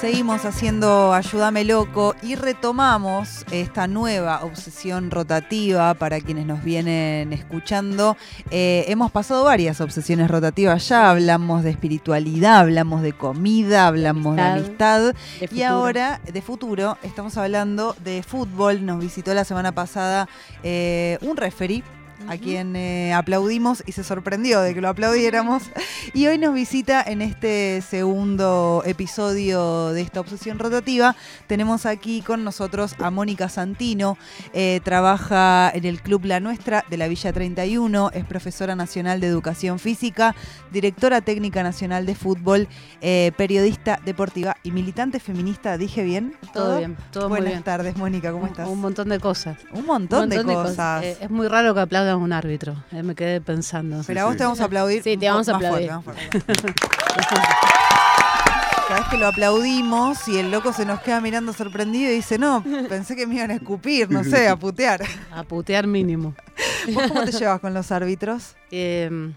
Seguimos haciendo Ayúdame Loco y retomamos esta nueva obsesión rotativa para quienes nos vienen escuchando. Eh, hemos pasado varias obsesiones rotativas ya, hablamos de espiritualidad, hablamos de comida, hablamos de amistad De y ahora de futuro estamos hablando de fútbol. Nos visitó la semana pasada eh, un a quien eh, aplaudimos y se sorprendió de que lo aplaudiéramos. Y hoy nos visita en este segundo episodio de esta obsesión rotativa. Tenemos aquí con nosotros a Mónica Santino. Eh, trabaja en el Club La Nuestra de la Villa 31. Es profesora nacional de Educación Física, directora técnica nacional de fútbol, eh, periodista deportiva y militante feminista. ¿Dije bien? Todo bien, todo muy Buenas bien. tardes, Mónica. ¿Cómo estás? Un montón de cosas. Un montón, Un de cosas. Eh, es muy raro que aplaudan a un árbitro. eh, me quedé pensando. Pero a vos te vamos a aplaudir. Sí, te vamos a aplaudir. fuerte, más fuerte. Cada vez que lo aplaudimos y el loco se nos queda mirando sorprendido y dice, no, pensé que me iban a escupir, no sé, a putear. A putear mínimo. ¿Vos cómo te llevas con los árbitros? Eh,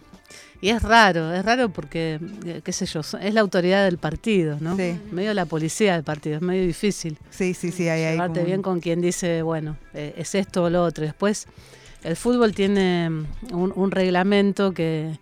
y es raro, es raro porque, eh, qué sé yo, es la autoridad del partido, ¿no? Sí. Medio la policía del partido, es medio difícil. Sí, sí, sí, ahí hay Llevarte como- bien con quien dice, bueno, eh, es esto o lo otro. Después, el fútbol tiene un, un reglamento que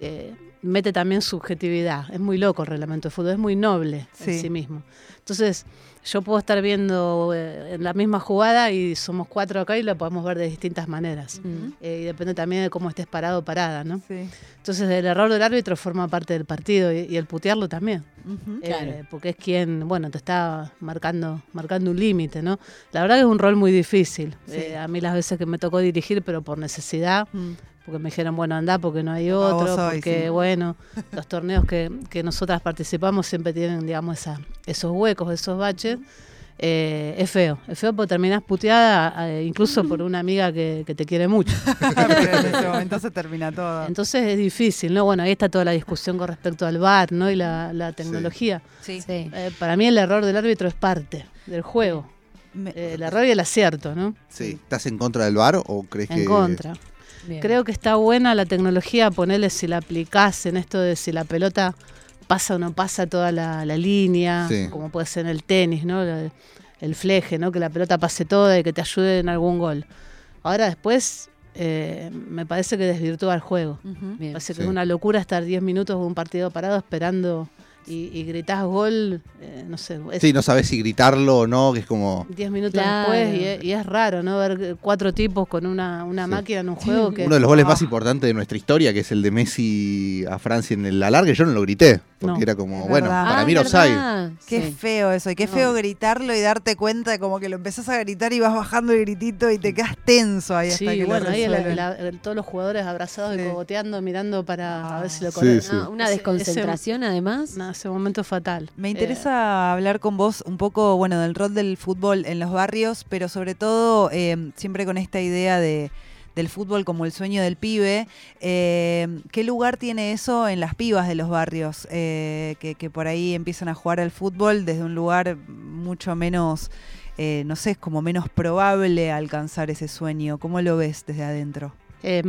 eh, mete también subjetividad. Es muy loco el reglamento de fútbol, es muy noble Sí. en sí mismo. Entonces, yo puedo estar viendo eh, en la misma jugada y somos cuatro acá y la podemos ver de distintas maneras. Mm. Eh, y depende también de cómo estés parado o parada, ¿no? Sí. Entonces, el error del árbitro forma parte del partido y, y el putearlo también. Ujú. Eh, Claro. porque es quien, bueno, te está marcando, marcando un límite, ¿no? La verdad que es un rol muy difícil. Sí. Eh, a mí las veces que me tocó dirigir, pero por necesidad, Mm. Porque me dijeron, bueno, anda porque no hay otro, hoy, porque, sí. bueno, los torneos que, que nosotras participamos siempre tienen, digamos, esa, esos huecos, esos baches. Eh, es feo, es feo porque terminás puteada eh, incluso por una amiga que, que te quiere mucho. Pero en ese momento se termina todo. Entonces es difícil, ¿no? Bueno, ahí está toda la discusión con respecto al VAR, ¿no? Y la, la tecnología. Sí. Sí. Eh, para mí el error del árbitro es parte del juego. Me- Eh, el error y el acierto, ¿no? Sí. ¿Estás en contra del VAR o crees que.? En contra. Bien. Creo que está buena la tecnología, ponerle si la aplicás en esto de si la pelota pasa o no pasa toda la, la línea, Sí. como puede ser en el tenis, ¿no? El fleje, ¿no? Que la pelota pase toda y que te ayude en algún gol. Ahora después eh, me parece que desvirtúa el juego. Bien. Parece que Sí. es una locura estar 10 minutos de un partido parado esperando y, y gritás gol, eh, no sé, es Sí, no sabes si gritarlo o no, que es como. 10 minutos Claro. después y es, y es raro, ¿no? Ver cuatro tipos con una, una Sí. máquina en un juego que... Uno de los goles más importantes de nuestra historia, que es el de Messi a Francia en el alargue, yo no lo grité, porque No. era como, Es bueno, verdad. para Ah, mí. ¿verdad? Qué Sí. feo eso, y qué No. feo gritarlo y darte cuenta de como que lo empezás a gritar y vas bajando el gritito y te quedas tenso ahí hasta Sí, que bueno, lo ahí el- la- el- todos los jugadores abrazados Sí. y cogoteando, mirando para a ver si lo sí. Ah, una Ese- desconcentración además. No, ese momento fatal. Me Eh, interesa hablar con vos un poco, bueno, del rol del fútbol en los barrios, pero sobre todo eh, siempre con esta idea de del fútbol como el sueño del pibe. Eh, ¿Qué lugar tiene eso en las pibas de los barrios? Eh, que, que por ahí empiezan a jugar al fútbol desde un lugar mucho menos, eh, no sé, es como menos probable alcanzar ese sueño. ¿Cómo lo ves desde adentro? Eh,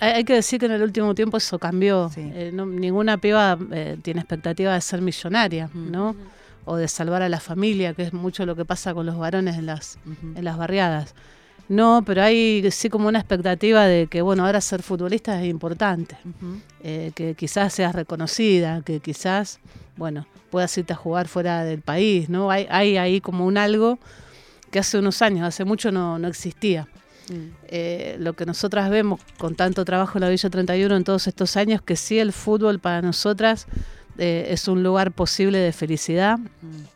hay, que decir que en el último tiempo eso cambió. Sí. Eh, no- ninguna piba eh, tiene expectativa de ser millonaria. ¿no? O de salvar a la familia, que es mucho lo que pasa con los varones en las, en las barriadas. No, pero hay sí como una expectativa de que, bueno, ahora ser futbolista es importante. Eh, que quizás seas reconocida, que quizás, bueno, puedas irte a jugar fuera del país, ¿no? Hay, hay ahí como un algo que hace unos años, hace mucho no, no existía. Mm. Eh, lo que nosotras vemos con tanto trabajo en la Villa 31 en todos estos años, que sí el fútbol para nosotras eh, es un lugar posible de felicidad, Mm.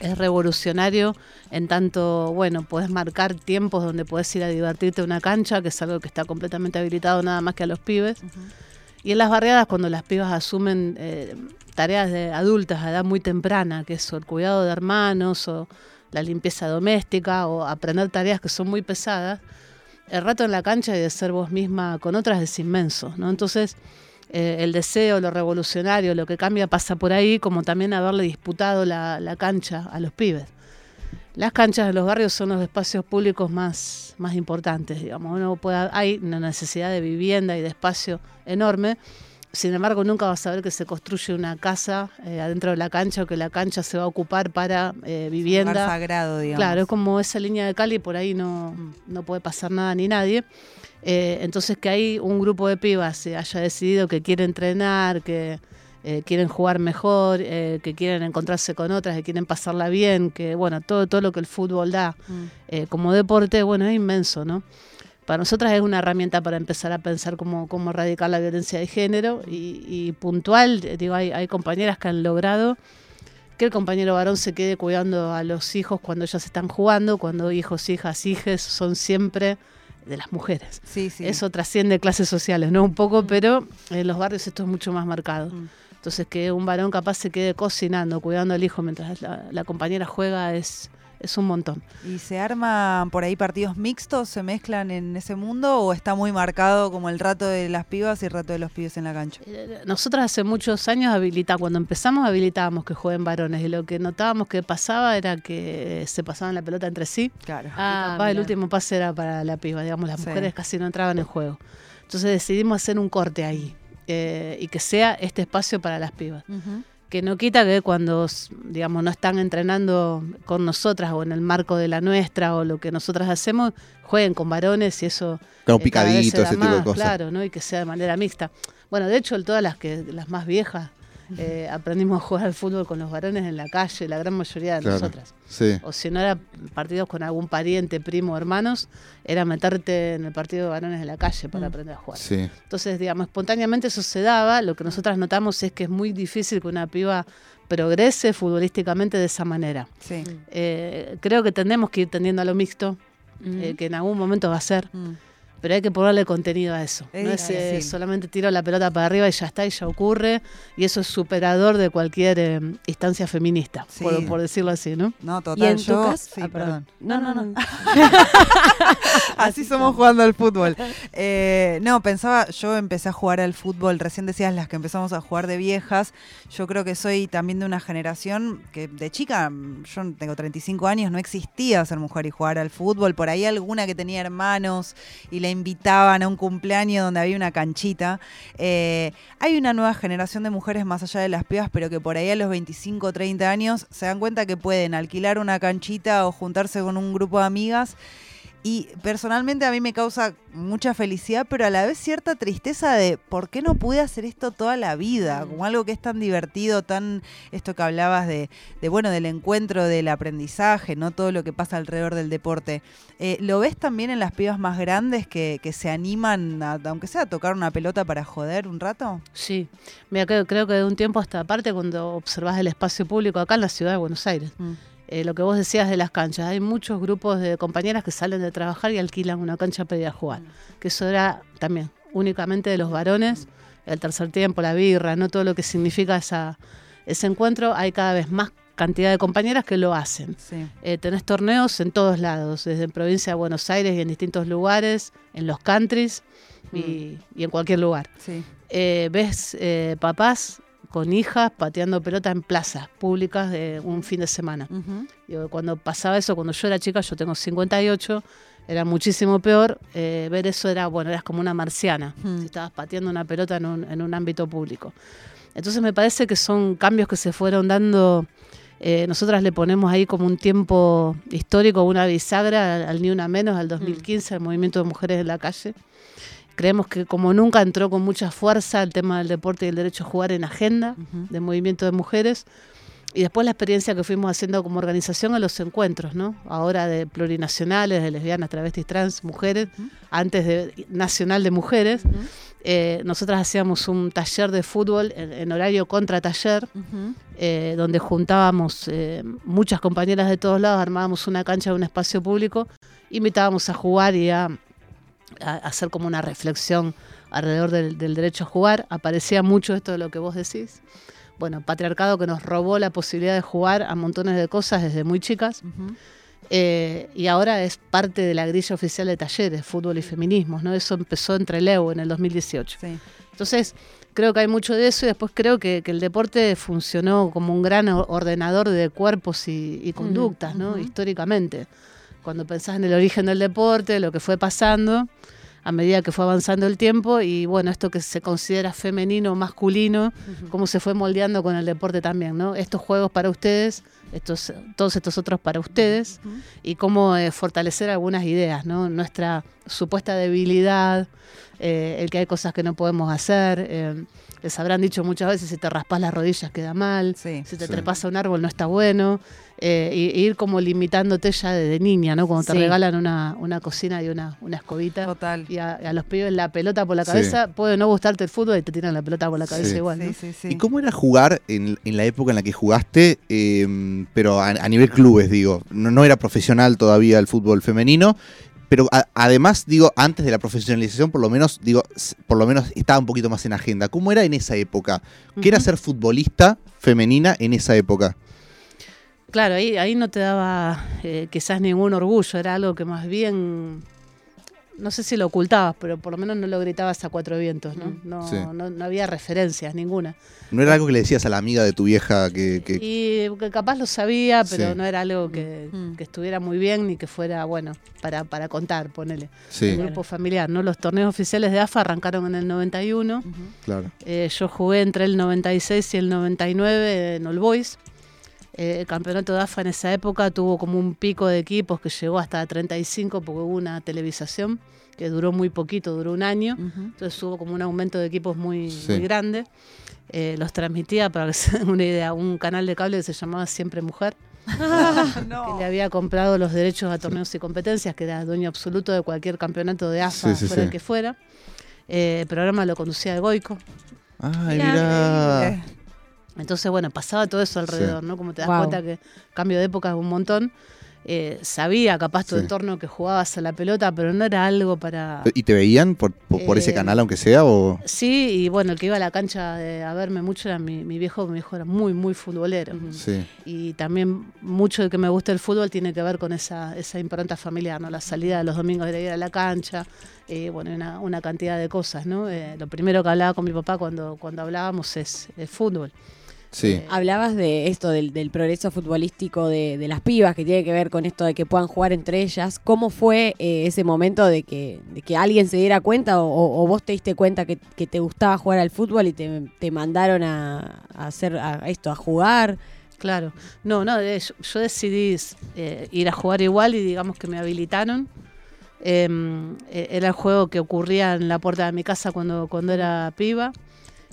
Es revolucionario en tanto, bueno, puedes marcar tiempos donde puedes ir a divertirte a una cancha, que es algo que está completamente habilitado nada más que a los pibes. Y en las barriadas, cuando las pibas asumen eh, tareas de adultas a edad muy temprana, que es o el cuidado de hermanos o la limpieza doméstica o aprender tareas que son muy pesadas, el rato en la cancha y de ser vos misma con otras es inmenso, ¿no? Entonces, eh, el deseo, lo revolucionario, lo que cambia pasa por ahí, como también haberle disputado la, la cancha a los pibes. Las canchas de los barrios son los espacios públicos más, más importantes, digamos. Uno puede, hay una necesidad de vivienda y de espacio enorme. Sin embargo, nunca vas a ver que se construye una casa eh, adentro de la cancha o que la cancha se va a ocupar para eh, vivienda. Lugar sagrado, digamos. Claro, es como esa línea de Cali, por ahí no, no puede pasar nada ni nadie. Eh, entonces que ahí un grupo de pibas se haya decidido que quiere entrenar, que eh, quieren jugar mejor, eh, que quieren encontrarse con otras, que quieren pasarla bien, que bueno, todo, todo lo que el fútbol da Mm. eh, como deporte, bueno, es inmenso, ¿no? Para nosotras es una herramienta para empezar a pensar cómo, cómo erradicar la violencia de género y, y puntual, eh, digo, hay, hay compañeras que han logrado que el compañero varón se quede cuidando a los hijos cuando ellas están jugando, cuando hijos, hijas, hijes son siempre de las mujeres. Sí, sí. Eso trasciende clases sociales, ¿no? Un poco, pero en los barrios esto es mucho más marcado. Mm. Entonces, que un varón capaz se quede cocinando, cuidando al hijo mientras la, la compañera juega es, es un montón. ¿Y se arman por ahí partidos mixtos? ¿Se mezclan en ese mundo? ¿O está muy marcado como el rato de las pibas y el rato de los pibes en la cancha? Eh, Nosotras hace muchos años habilitamos, cuando empezamos habilitábamos que jueguen varones y lo que notábamos que pasaba era que se pasaban la pelota entre sí Claro. Ah, Ah, capaz el último pase era para la piba, digamos, las Sí. mujeres casi no entraban en juego. Entonces decidimos hacer un corte ahí eh, y que sea este espacio para las pibas. Que no quita que cuando, digamos, no están entrenando con nosotras o en el marco de la nuestra o lo que nosotras hacemos, jueguen con varones y eso Claro, eh, se picadito, ese tipo de cosas. Claro, ¿no? Y que sea de manera mixta. Bueno, de hecho, todas las que las más viejas eh, aprendimos a jugar al fútbol con los varones en la calle, la gran mayoría de Claro. nosotras Sí. o si no era partidos con algún pariente, primo, hermanos, era meterte en el partido de varones en la calle para Mm. aprender a jugar. Sí. Entonces, digamos, espontáneamente eso se daba. Lo que nosotras notamos es que es muy difícil que una piba progrese futbolísticamente de esa manera. Sí. Eh, creo que tendemos que ir tendiendo a lo mixto, eh, que en algún momento va a ser, Mm. Pero hay que ponerle contenido a eso. Es no es eh, solamente tiro la pelota para arriba y ya está, y ya ocurre, y eso es superador de cualquier eh, instancia feminista, Sí. por, por decirlo así, ¿no? No, Y total. en tu yo, caso, sí, ah, perdón. No, no, no. Así somos jugando al fútbol. Eh, no, pensaba, yo empecé a jugar al fútbol, recién decías las que empezamos a jugar de viejas. Yo creo que soy también de una generación que de chica, yo tengo 35 años, no existía ser mujer y jugar al fútbol. Por ahí alguna que tenía hermanos y invitaban a un cumpleaños donde había una canchita. Eh, hay una nueva generación de mujeres más allá de las pibas, pero que por ahí a los 25 o 30 años se dan cuenta que pueden alquilar una canchita o juntarse con un grupo de amigas y personalmente a mí me causa mucha felicidad, pero a la vez cierta tristeza de por qué no pude hacer esto toda la vida, como algo que es tan divertido, tan esto que hablabas de, de bueno, del encuentro, del aprendizaje, no todo lo que pasa alrededor del deporte. Eh, ¿Lo ves también en las pibas más grandes que, que se animan, a, aunque sea a tocar una pelota para joder un rato? Sí, mira, creo, creo que de un tiempo hasta aparte, cuando observas el espacio público acá en la ciudad de Buenos Aires, eh, lo que vos decías de las canchas, hay muchos grupos de compañeras que salen de trabajar y alquilan una cancha para ir a jugar, que eso era también únicamente de los varones, el tercer tiempo, la birra, no todo lo que significa esa, ese encuentro, hay cada vez más cantidad de compañeras que lo hacen. Sí. Eh, tenés torneos en todos lados, desde en provincia de Buenos Aires y en distintos lugares, en los countries y- y en cualquier lugar Sí. eh, ves eh, papás con hijas pateando pelota en plazas públicas de un fin de semana. Ujú. Digo, cuando pasaba eso, cuando yo era chica, yo tengo 58, era muchísimo peor. eh, ver eso era, bueno, eras como una marciana, Hmm. si estabas pateando una pelota en un, en un ámbito público. Entonces me parece que son cambios que se fueron dando. eh, nosotras le ponemos ahí como un tiempo histórico, una bisagra al, al Ni Una Menos, al 2015, al movimiento de mujeres en la calle. Creemos que como nunca entró con mucha fuerza el tema del deporte y el derecho a jugar en agenda Ujú. de movimiento de mujeres. Y después la experiencia que fuimos haciendo como organización en los encuentros, ¿no? Ahora de plurinacionales, de lesbianas, travestis, trans, mujeres, antes de nacional de mujeres. Eh, nosotras hacíamos un taller de fútbol en, en horario contra taller, eh, donde juntábamos eh, muchas compañeras de todos lados, armábamos una cancha de un espacio público, invitábamos a jugar y a, a hacer como una reflexión alrededor del, del derecho a jugar. Aparecía mucho esto de lo que vos decís. Bueno, patriarcado que nos robó la posibilidad de jugar a montones de cosas desde muy chicas. Ujú. Eh, y ahora es parte de la grilla oficial de talleres, fútbol y feminismos, ¿no? Eso empezó entre Leo en el 2018. Sí. Entonces, creo que hay mucho de eso y después creo que, que el deporte funcionó como un gran ordenador de cuerpos y, y conductas, ¿no? ujú. Históricamente. Cuando pensás en el origen del deporte, lo que fue pasando, a medida que fue avanzando el tiempo y bueno, esto que se considera femenino, masculino, cómo se fue moldeando con el deporte también, ¿no? Estos juegos para ustedes, estos, todos estos otros para ustedes y cómo eh, fortalecer algunas ideas, ¿no? Nuestra supuesta debilidad, eh, el que hay cosas que no podemos hacer. eh, les habrán dicho muchas veces, si te raspas las rodillas queda mal, Sí. si te Sí. trepas a un árbol no está bueno, eh, y, y ir como limitándote ya desde niña, ¿no? Cuando te Sí. regalan una, una cocina y una, una escobita. Total. Y a, a los pibes la pelota por la Sí. cabeza, puede no gustarte el fútbol y te tiran la pelota por la cabeza Sí. igual, ¿no? Sí, sí, sí. ¿Y cómo era jugar en, en la época en la que jugaste, eh, pero a, a nivel clubes, digo? No, no era profesional todavía el fútbol femenino, pero a- además, digo, antes de la profesionalización, por lo menos, digo, por lo menos estaba un poquito más en agenda. ¿Cómo era en esa época? ¿Qué era ser futbolista femenina en esa época? Claro, ahí, ahí no te daba eh, quizás ningún orgullo, era algo que más bien, no sé si lo ocultabas, pero por lo menos no lo gritabas a cuatro vientos, ¿no? No, Sí. no, no había referencias ninguna. ¿No era algo que le decías a la amiga de tu vieja que... que- Y que capaz lo sabía, pero Sí. no era algo que, Mm. que estuviera muy bien ni que fuera, bueno, para, para contar, ponele. sí, Un grupo familiar, ¿no? Los torneos oficiales de AFA arrancaron en el 91. Ujú. claro. Eh, yo jugué entre el 96 y el 99 en All Boys. Eh, el campeonato de AFA en esa época tuvo como un pico de equipos que llegó hasta 35 porque hubo una televisación que duró muy poquito, duró un año. Entonces hubo como un aumento de equipos muy, Sí. muy grande. Eh, los transmitía, para que se den una idea, un canal de cable que se llamaba Siempre Mujer, que No. le había comprado los derechos a torneos y competencias, que era dueño absoluto de cualquier campeonato de AFA, Sí, sí, fuera sí. el que fuera. Eh, el programa lo conducía el Goico. Ay, Mirá. mira. Entonces, bueno, pasaba todo eso alrededor, ¿no? Como te das cuenta que cambio de época es un montón. Eh, sabía capaz tu Sí. entorno que jugabas a la pelota, pero no era algo para... ¿Y te veían por, por, por ese Eh, canal, aunque sea? O... Sí, y bueno, el que iba a la cancha de- a verme mucho era mi, mi viejo, mi viejo era muy, muy futbolero. Sí, Y también mucho de que me guste el fútbol tiene que ver con esa, esa impronta familiar, ¿no? La salida de los domingos de ir a la cancha, eh, bueno, una, una cantidad de cosas, ¿no? Eh, lo primero que hablaba con mi papá cuando, cuando hablábamos es, es fútbol. Sí. Hablabas de esto, del, del progreso futbolístico de, de las pibas, que tiene que ver con esto de que puedan jugar entre ellas. ¿Cómo fue eh, ese momento de que, de que alguien se diera cuenta o, vos te diste cuenta que, que te gustaba jugar al fútbol y te, te mandaron a, a hacer a esto, a jugar? Claro, no, no, yo, decidí eh, ir a jugar igual y digamos que me habilitaron. Em, eh, era el juego que ocurría en la puerta de mi casa cuando, cuando era piba.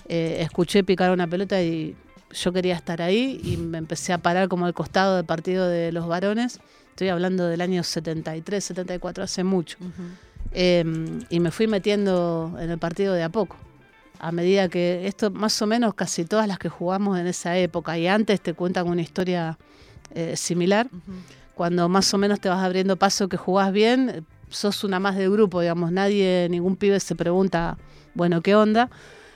Eh, escuché picar una pelota y yo quería estar ahí y me empecé a parar como al costado del partido de los varones. Estoy hablando del año 73, 74, hace mucho. Em, y me fui metiendo en el partido de a poco. A medida que esto, más o menos casi todas las que jugamos en esa época y antes te cuentan una historia eh, similar. Cuando más o menos te vas abriendo paso que jugás bien, eh, sos una más del grupo, digamos. Nadie, ningún pibe se pregunta, bueno, ¿qué onda?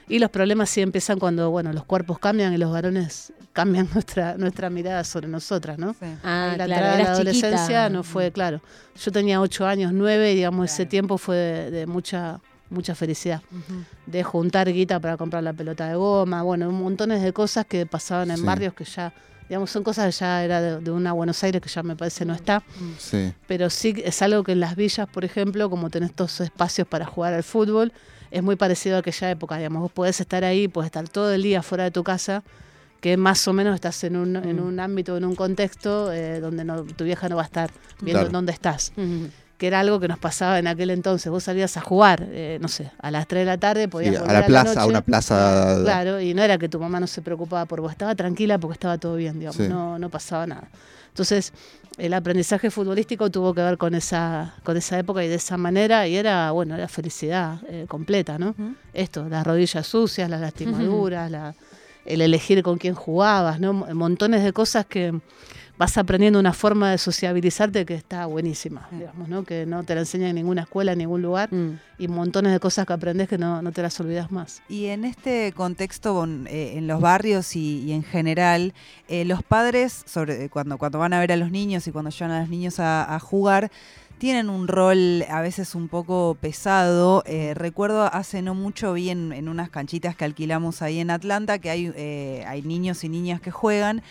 Y los problemas sí empiezan cuando, bueno, los cuerpos cambian y los varones cambian nuestra, nuestra mirada sobre nosotras, ¿no? Sí. Ah, la claro, entrada la chiquita. adolescencia no fue, claro. Yo tenía ocho años, nueve, y digamos, ese tiempo fue de, de mucha, mucha felicidad. Ujú. De juntar guita para comprar la pelota de goma, bueno, montones de cosas que pasaban en Sí. barrios que ya, digamos, son cosas que ya era de, de una Buenos Aires que ya me parece no está. Sí. Pero sí es algo que en las villas, por ejemplo, como tenés estos espacios para jugar al fútbol, es muy parecido a aquella época, digamos, vos podés estar ahí, podés estar todo el día fuera de tu casa, que más o menos estás en un, en un ámbito, en un contexto eh, donde no, tu vieja no va a estar viendo Claro. dónde estás. Ujú. Que era algo que nos pasaba en aquel entonces. Vos salías a jugar, eh, no sé, a las 3 de la tarde, Sí, podías a volver la plaza, a noche. una plaza. Claro, y no era que tu mamá no se preocupaba por vos, estaba tranquila porque estaba todo bien, digamos, Sí. no, no pasaba nada. Entonces, el aprendizaje futbolístico tuvo que ver con esa, con esa época y de esa manera, y era, bueno, era felicidad eh, completa, ¿no? Esto, las rodillas sucias, las lastimaduras, la- el elegir con quién jugabas, ¿no? Mo- Montones de cosas que vas aprendiendo una forma de sociabilizarte que está buenísima, digamos, ¿no? Que no te la enseñan en ninguna escuela, en ningún lugar, Mm. y montones de cosas que aprendes que no, no te las olvidas más. Y en este contexto, eh, en los barrios y, y en general, eh, los padres, sobre cuando, cuando van a ver a los niños y cuando llevan a los niños a, a jugar, tienen un rol a veces un poco pesado. Eh, recuerdo hace no mucho vi en, en unas canchitas que alquilamos ahí en Atlanta que hay, eh, hay niños y niñas que juegan.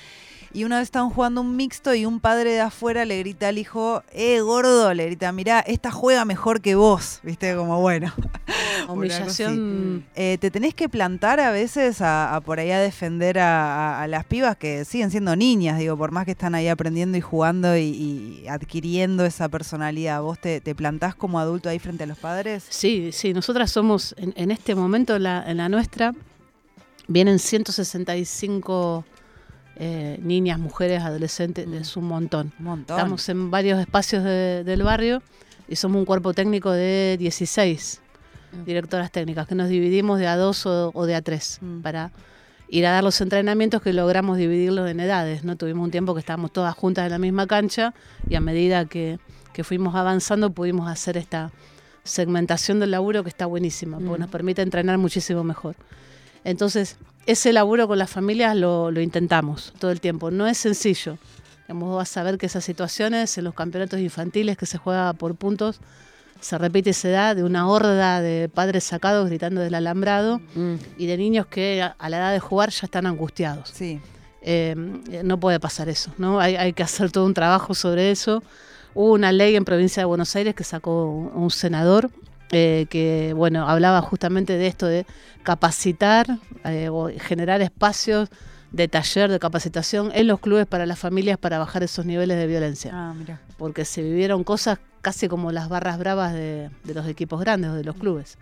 Y una vez estaban jugando un mixto y un padre de afuera le grita al hijo, eh, gordo, le grita, mirá, esta juega mejor que vos, viste, como bueno. Humillación. Eh, te tenés que plantar a veces a, a por ahí a defender a, a- a las pibas que siguen siendo niñas, digo, por más que están ahí aprendiendo y jugando y, y adquiriendo esa personalidad. ¿Vos te, te plantás como adulto ahí frente a los padres? Sí, sí, nosotras somos, en, en este momento en la, en la nuestra, vienen 165 eh, niñas, mujeres, adolescentes, es un montón. Estamos en varios espacios de- del barrio y somos un cuerpo técnico de 16 directoras técnicas, que nos dividimos de a dos o, o de a tres Mm. para ir a dar los entrenamientos que logramos dividirlos en edades. ¿no? Tuvimos un tiempo que estábamos todas juntas en la misma cancha y a medida que, que fuimos avanzando pudimos hacer esta segmentación del laburo que está buenísima, porque Mm. nos permite entrenar muchísimo mejor. Entonces, ese laburo con las familias lo, lo intentamos todo el tiempo. No es sencillo. Vas a ver que esas situaciones en los campeonatos infantiles que se juega por puntos, se repite esa edad de una horda de padres sacados gritando del alambrado Mm. y de niños que a, a la edad de jugar ya están angustiados. Sí. Eh, no puede pasar eso, ¿no? Hay, hay que hacer todo un trabajo sobre eso. Hubo una ley en provincia de Buenos Aires que sacó un, un senador eh, que, bueno, hablaba justamente de esto de capacitar eh, o generar espacios de taller, de capacitación en los clubes para las familias para bajar esos niveles de violencia. Ah, mira. Porque se vivieron cosas casi como las barras bravas de, de los equipos grandes o de los clubes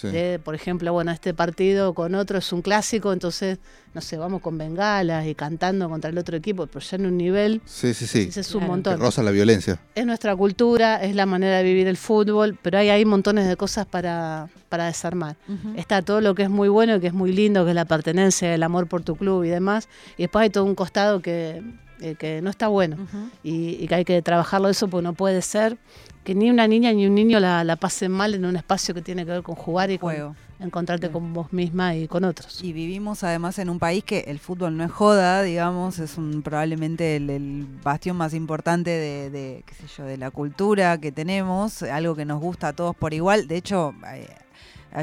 Sí. de, por ejemplo, bueno, este partido con otro es un clásico, entonces, no sé, vamos con bengalas y cantando contra el otro equipo, pero ya en un nivel, Sí, sí, sí. ese es un Claro. Que montón. roza la violencia. Es nuestra cultura, es la manera de vivir el fútbol, pero hay ahí montones de cosas para, para desarmar. Está todo lo que es muy bueno y que es muy lindo, que es la pertenencia, el amor por tu club y demás, y después hay todo un costado que, eh, que no está bueno y, y que hay que trabajarlo eso, porque no puede ser que ni una niña ni un niño la, la pasen mal en un espacio que tiene que ver con jugar y con encontrarte con vos misma y con otros. Y vivimos además en un país que el fútbol no es joda, digamos, es un, probablemente el, el bastión más importante de, de, qué sé yo, de la cultura que tenemos, algo que nos gusta a todos por igual. De hecho, eh,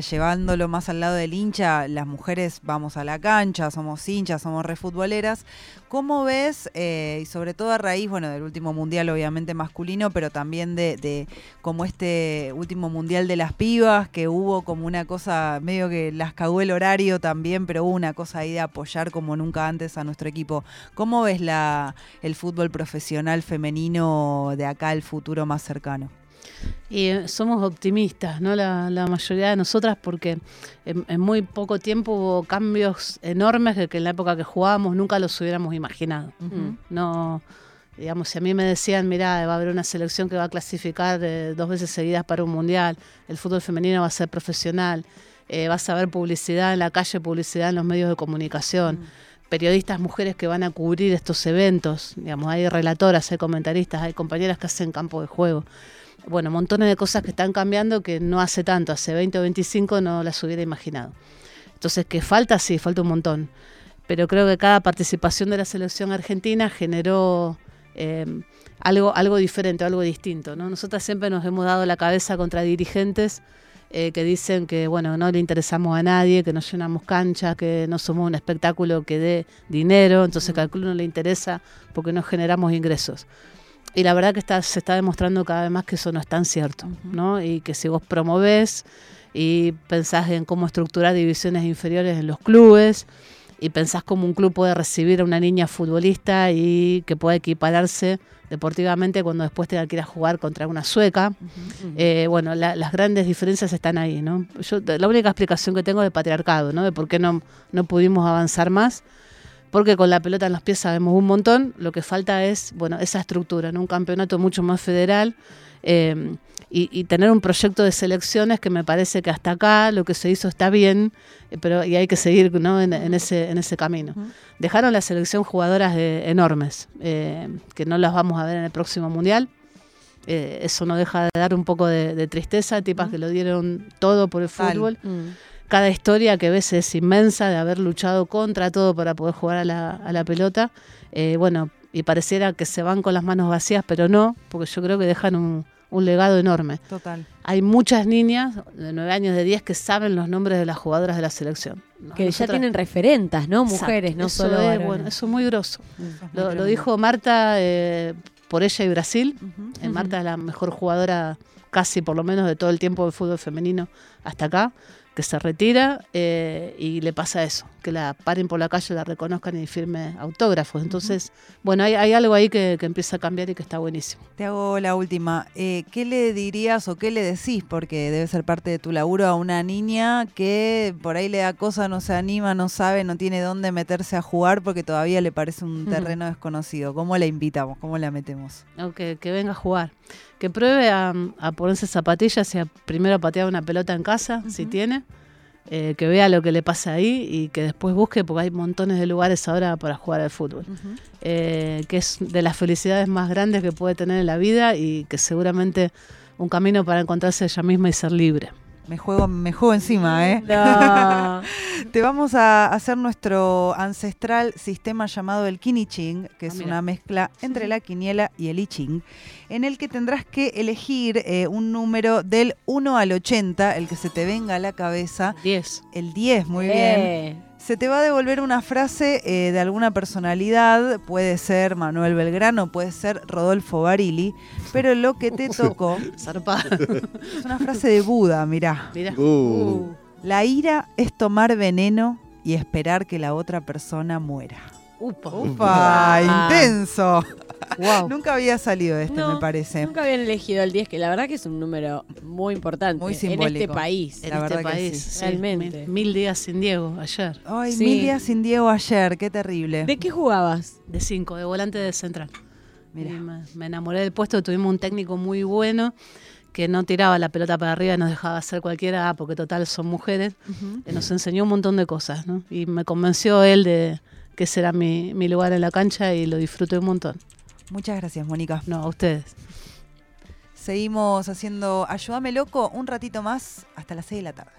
llevándolo más al lado del hincha, las mujeres vamos a la cancha, somos hinchas, somos re futboleras. ¿Cómo ves, eh, y sobre todo a raíz, bueno, del último mundial obviamente masculino, pero también de, de como este último mundial de las pibas, que hubo como una cosa, medio que las cagó el horario también, pero hubo una cosa ahí de apoyar como nunca antes a nuestro equipo. ¿Cómo ves el fútbol profesional femenino de acá, el futuro más cercano? Y eh, somos optimistas, ¿no? La, la mayoría de nosotras, porque en, en muy poco tiempo hubo cambios enormes que, que en la época que jugábamos nunca los hubiéramos imaginado. No, digamos, si a mí me decían, mira, va a haber una selección que va a clasificar eh, dos veces seguidas para un mundial, el fútbol femenino va a ser profesional, eh, vas a ver publicidad en la calle, publicidad en los medios de comunicación. periodistas mujeres que van a cubrir estos eventos, digamos, hay relatoras, hay comentaristas, hay compañeras que hacen campo de juego. Bueno, montones de cosas que están cambiando que no hace tanto, hace 20 o 25 no las hubiera imaginado. Entonces, ¿qué falta? Sí, falta un montón. Pero creo que cada participación de la selección argentina generó eh, algo, algo diferente, algo distinto. ¿no? Nosotras siempre nos hemos dado la cabeza contra dirigentes eh, que dicen que bueno no le interesamos a nadie, que no llenamos canchas, que no somos un espectáculo que dé dinero, entonces que al club no le interesa porque no generamos ingresos. Y la verdad que está, se está demostrando cada vez más que eso no es tan cierto, ¿no? Y que si vos promovés y pensás en cómo estructurar divisiones inferiores en los clubes y pensás cómo un club puede recibir a una niña futbolista y que pueda equipararse deportivamente cuando después tenga que ir a jugar contra una sueca. Eh, bueno, la- las grandes diferencias están ahí, ¿no? Yo, la única explicación que tengo es de patriarcado, ¿no? De por qué no, no pudimos avanzar más. Porque con la pelota en los pies sabemos un montón, lo que falta es, bueno, esa estructura, ¿no? Un campeonato mucho más federal eh, y, y tener un proyecto de selecciones que me parece que hasta acá lo que se hizo está bien, eh, pero y hay que seguir ¿no? en, en ese, en ese camino. Dejaron la selección jugadoras de- enormes, eh, que no las vamos a ver en el próximo mundial. Eh, eso no deja de dar un poco de, de tristeza, tipas que lo dieron todo por el fútbol. Mm. Cada historia que ves es inmensa de haber luchado contra todo para poder jugar a la, a la pelota. Eh, bueno, y pareciera que se van con las manos vacías, pero no, porque yo creo que dejan un, un legado enorme. Total. hay muchas niñas de 9 años, de 10 que saben los nombres de las jugadoras de la selección. Que ya tienen referentas, ¿no? Exacto, Mujeres, no eso solo es, bueno, eso es muy grosso. Eso es muy Lo, dijo Marta eh, por ella y Brasil. Eh, Marta es la mejor jugadora casi por lo menos de todo el tiempo del fútbol femenino hasta acá, que se retira eh, y le pasa eso, que la paren por la calle, la reconozcan y firme autógrafos. Entonces, bueno, hay, hay algo ahí que, que empieza a cambiar y que está buenísimo. Te hago la última. Eh, ¿Qué le dirías o qué le decís? Porque debe ser parte de tu laburo a una niña que por ahí le da cosa, no se anima, no sabe, no tiene dónde meterse a jugar porque todavía le parece un terreno desconocido. ¿Cómo la invitamos? ¿Cómo la metemos? Que, que venga a jugar. Que pruebe a, a ponerse zapatillas y a primero a patear una pelota en casa, si tiene. eh, que vea lo que le pasa ahí y que después busque, porque hay montones de lugares ahora para jugar al fútbol. eh, que es de las felicidades más grandes que puede tener en la vida y que seguramente un camino para encontrarse ella misma y ser libre. Me juego, me juego encima, ¿eh? No. Te vamos a hacer nuestro ancestral sistema llamado el Kiniching, que es Ah, mira. una mezcla entre la quiniela y el I Ching, en el que tendrás que elegir eh, un número del 1 al 80, el que se te venga a la cabeza. 10. El 10, muy bien. Se te va a devolver una frase eh, de alguna personalidad, puede ser Manuel Belgrano, puede ser Rodolfo Barili, pero lo que te tocó es una frase de Buda, mirá. Mira. Uh. La ira es tomar veneno y esperar que la otra persona muera. Upa. ¡Upa! Ah. ¡Intenso! Wow. Nunca había salido este, No, me parece. Nunca habían elegido el 10, que la verdad que es un número muy importante Muy en este simbólico. país. En La este verdad que país, sí. sí, Realmente. Mil, mil días sin Diego ayer. Ay, Sí. mil días sin Diego ayer, qué terrible. ¿De qué jugabas? De 5, de volante de central. Mira. Me, me enamoré del puesto, tuvimos un técnico muy bueno que no tiraba la pelota para arriba y nos dejaba hacer cualquiera, ah, porque total son mujeres. Que nos enseñó un montón de cosas, ¿no? Y me convenció él de que ese era mi, mi lugar en la cancha y lo disfruté un montón. Muchas gracias, Mónica. No, a ustedes. Seguimos haciendo Ayúdame Loco un ratito más hasta las 6 de la tarde.